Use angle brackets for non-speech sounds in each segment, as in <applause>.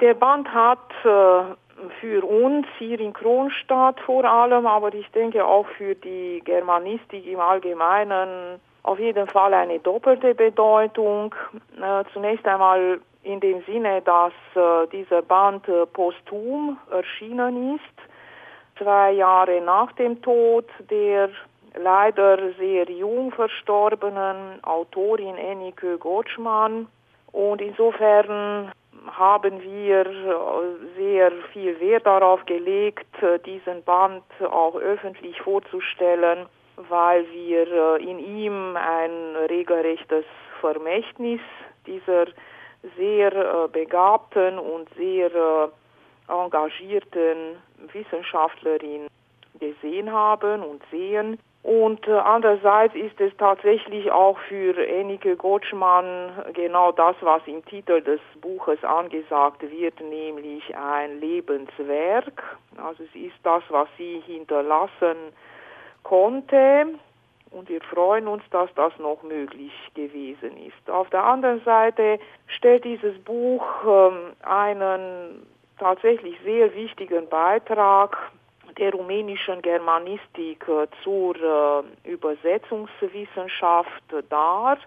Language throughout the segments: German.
Der Band hat äh, für uns hier in Kronstadt vor allem, aber ich denke auch für die Germanistik im Allgemeinen auf jeden Fall eine doppelte Bedeutung. Äh, zunächst einmal in dem Sinne, dass äh, dieser Band posthum erschienen ist, zwei Jahre nach dem Tod der leider sehr jung verstorbenen Autorin Enike Gotschmann. Und insofern haben wir äh, sehr viel Wert darauf gelegt, äh, diesen Band auch öffentlich vorzustellen, weil wir äh, in ihm ein regelrechtes Vermächtnis dieser sehr begabten und sehr engagierten Wissenschaftlerin gesehen haben und sehen. Und äh, andererseits ist es tatsächlich auch für Enike Gotschmann genau das, was im Titel des Buches angesagt wird, nämlich ein Lebenswerk. Also es ist das, was sie hinterlassen konnte. Und wir freuen uns, dass das noch möglich gewesen ist. Auf der anderen Seite stellt dieses Buch ähm, einen tatsächlich sehr wichtigen Beitrag der rumänischen Germanistik äh, zur äh, Übersetzungswissenschaft dar,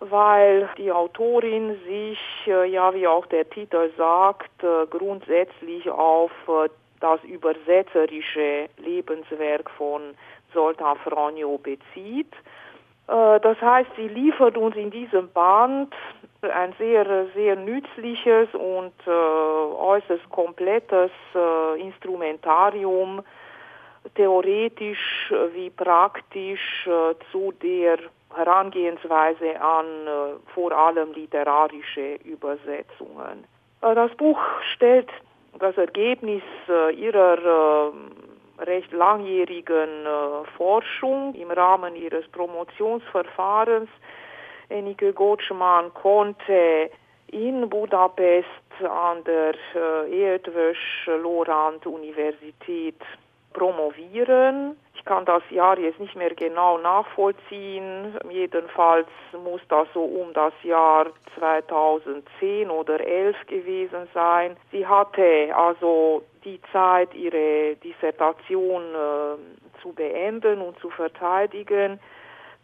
weil die Autorin sich, äh, ja wie auch der Titel sagt, grundsätzlich auf das übersetzerische Lebenswerk von Zoltan Franjo bezieht. Das heißt, sie liefert uns in diesem Band ein sehr, sehr nützliches und äh, äußerst komplettes äh, Instrumentarium, theoretisch wie praktisch äh, zu der Herangehensweise an äh, vor allem literarische Übersetzungen. Äh, das Buch stellt das Ergebnis äh, ihrer recht langjährigen Forschung im Rahmen ihres Promotionsverfahrens Enike Gotschmann konnte in Budapest an der äh, Eötvös Lorand Universität promovieren. Ich kann das Jahr jetzt nicht mehr genau nachvollziehen. Jedenfalls muss das so um das Jahr 2010 oder 11 gewesen sein. Sie hatte also die Zeit, ihre Dissertation äh, zu beenden und zu verteidigen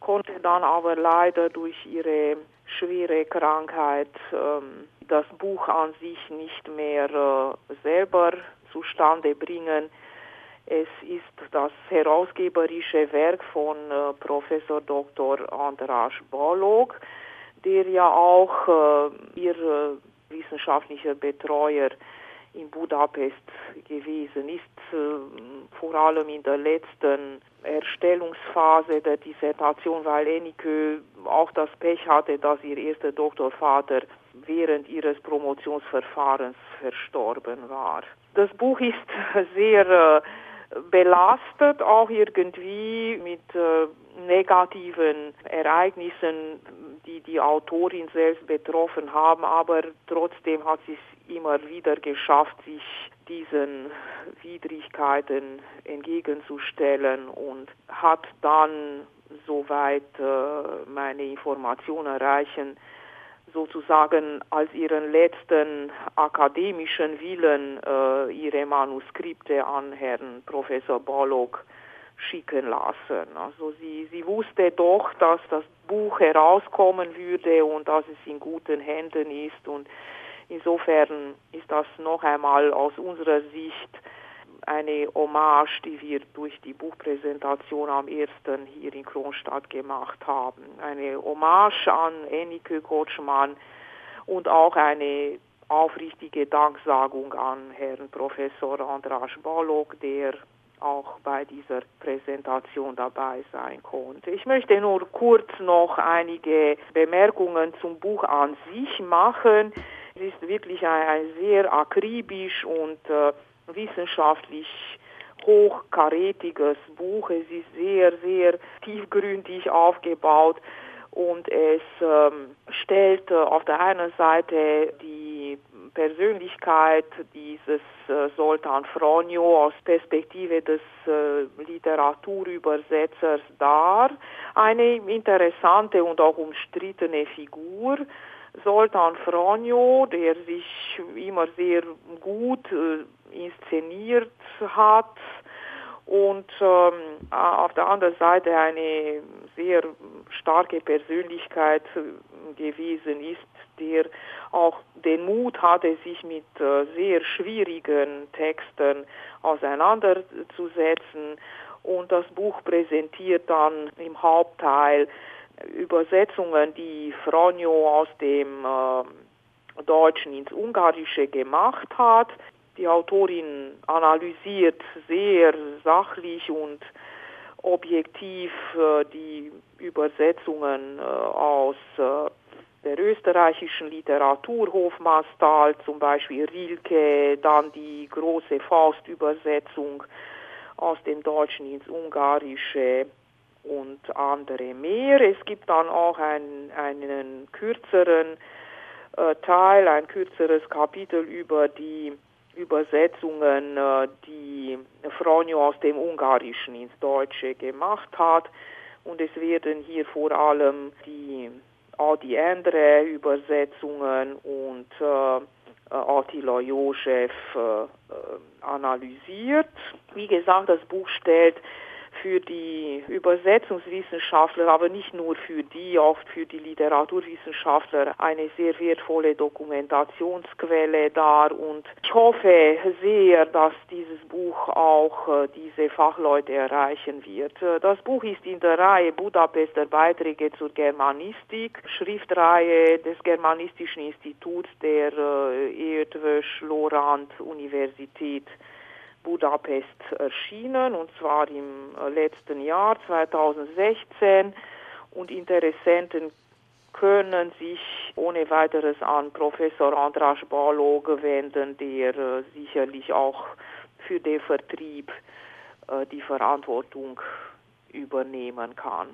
konnte dann aber leider durch ihre schwere Krankheit ähm, das Buch an sich nicht mehr äh, selber zustande bringen. Es ist das herausgeberische Werk von äh, Professor Dr. Andras Balog, der ja auch äh, ihr äh, wissenschaftlicher Betreuer in Budapest gewesen ist, äh, vor allem in der letzten Erstellungsphase der Dissertation, weil Enike auch das Pech hatte, dass ihr erster Doktorvater während ihres Promotionsverfahrens verstorben war. Das Buch ist <laughs> sehr äh, belastet, auch irgendwie mit äh, negativen Ereignissen, die die Autorin selbst betroffen haben, aber trotzdem hat sie es immer wieder geschafft, sich diesen Widrigkeiten entgegenzustellen und hat dann, soweit äh, meine Informationen erreichen, sozusagen als ihren letzten akademischen Willen äh, ihre Manuskripte an Herrn Professor Bollock schicken lassen. Also sie, sie wusste doch, dass das Buch herauskommen würde und dass es in guten Händen ist und insofern ist das noch einmal aus unserer Sicht eine Hommage, die wir durch die Buchpräsentation am 1. hier in Kronstadt gemacht haben. Eine Hommage an Enike Gotschmann und auch eine aufrichtige Danksagung an Herrn Professor Andras Balog, der auch bei dieser Präsentation dabei sein konnte. Ich möchte nur kurz noch einige Bemerkungen zum Buch an sich machen. Es ist wirklich ein, ein sehr akribisch und äh, wissenschaftlich hochkarätiges Buch. Es ist sehr, sehr tiefgründig aufgebaut und es ähm, stellt äh, auf der einen Seite die Persönlichkeit dieses äh, Soltan Fronio aus Perspektive des äh, Literaturübersetzers dar. Eine interessante und auch umstrittene Figur Zoltan Fronjo, der sich immer sehr gut äh, inszeniert hat und ähm, auf der anderen Seite eine sehr starke Persönlichkeit gewesen ist, der auch den Mut hatte, sich mit äh, sehr schwierigen Texten auseinanderzusetzen. Und das Buch präsentiert dann im Hauptteil Übersetzungen, die Fronjo aus dem äh, Deutschen ins Ungarische gemacht hat. Die Autorin analysiert sehr sachlich und objektiv äh, die Übersetzungen äh, aus äh, der österreichischen Literatur Hofmannsthal, zum Beispiel Rilke, dann die große Faustübersetzung aus dem Deutschen ins Ungarische und andere mehr. Es gibt dann auch ein, einen kürzeren äh, Teil, ein kürzeres Kapitel über die Übersetzungen, äh, die Fronjo aus dem Ungarischen ins Deutsche gemacht hat. Und es werden hier vor allem die Adi Endre Übersetzungen und äh, Attila Josef äh, äh, analysiert. Wie gesagt, das Buch stellt für die Übersetzungswissenschaftler, aber nicht nur für die, oft für die Literaturwissenschaftler eine sehr wertvolle Dokumentationsquelle dar und ich hoffe sehr, dass dieses Buch auch äh, diese Fachleute erreichen wird. Äh, das Buch ist in der Reihe Budapester Beiträge zur Germanistik, Schriftreihe des Germanistischen Instituts der äh, Eötvös Lorand Universität Budapest erschienen, und zwar im äh, letzten Jahr 2016. Und Interessenten können sich ohne weiteres an Professor Andras Balog wenden, der äh, sicherlich auch für den Vertrieb äh, die Verantwortung übernehmen kann.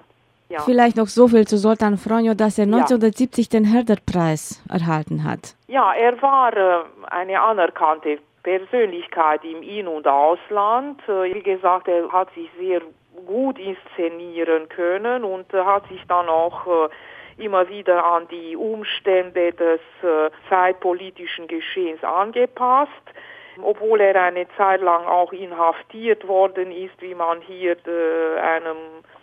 Ja. Vielleicht noch so viel zu Sultan Fronjo, dass er 1970 ja. den Herder-Preis erhalten hat. Ja, er war eine anerkannte Persönlichkeit im In- und Ausland. Äh, wie gesagt, er hat sich sehr gut inszenieren können und hat sich dann auch äh, immer wieder an die Umstände des äh, zeitpolitischen Geschehens angepasst. Obwohl er eine Zeit lang auch inhaftiert worden ist, wie man hier einem äh,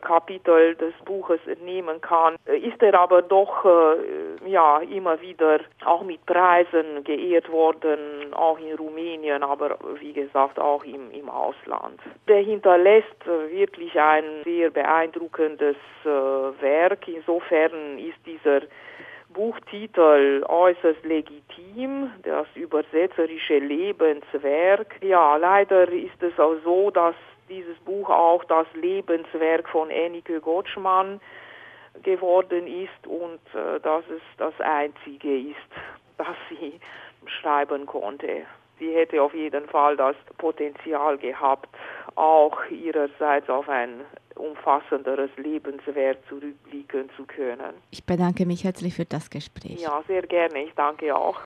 Kapitel des Buches entnehmen kann, äh, ist er aber doch äh, ja immer wieder auch mit Preisen geehrt worden, auch in Rumänien, aber wie gesagt auch im, im Ausland. Der hinterlässt wirklich ein sehr beeindruckendes Werk. Insofern ist dieser Buchtitel äußerst legitim, das übersetzerische Lebenswerk. Ja, leider ist es auch so, dass dieses Buch auch das Lebenswerk von Ennike Gottschmann geworden ist und äh, dass es das einzige ist, <laughs> das sie schreiben konnte. Sie hätte auf jeden Fall das Potenzial gehabt, auch ihrerseits auf ein umfassenderes Lebenswerk zurückblicken zu können. Ich bedanke mich herzlich für das Gespräch. Ja, sehr gerne. Ich danke auch.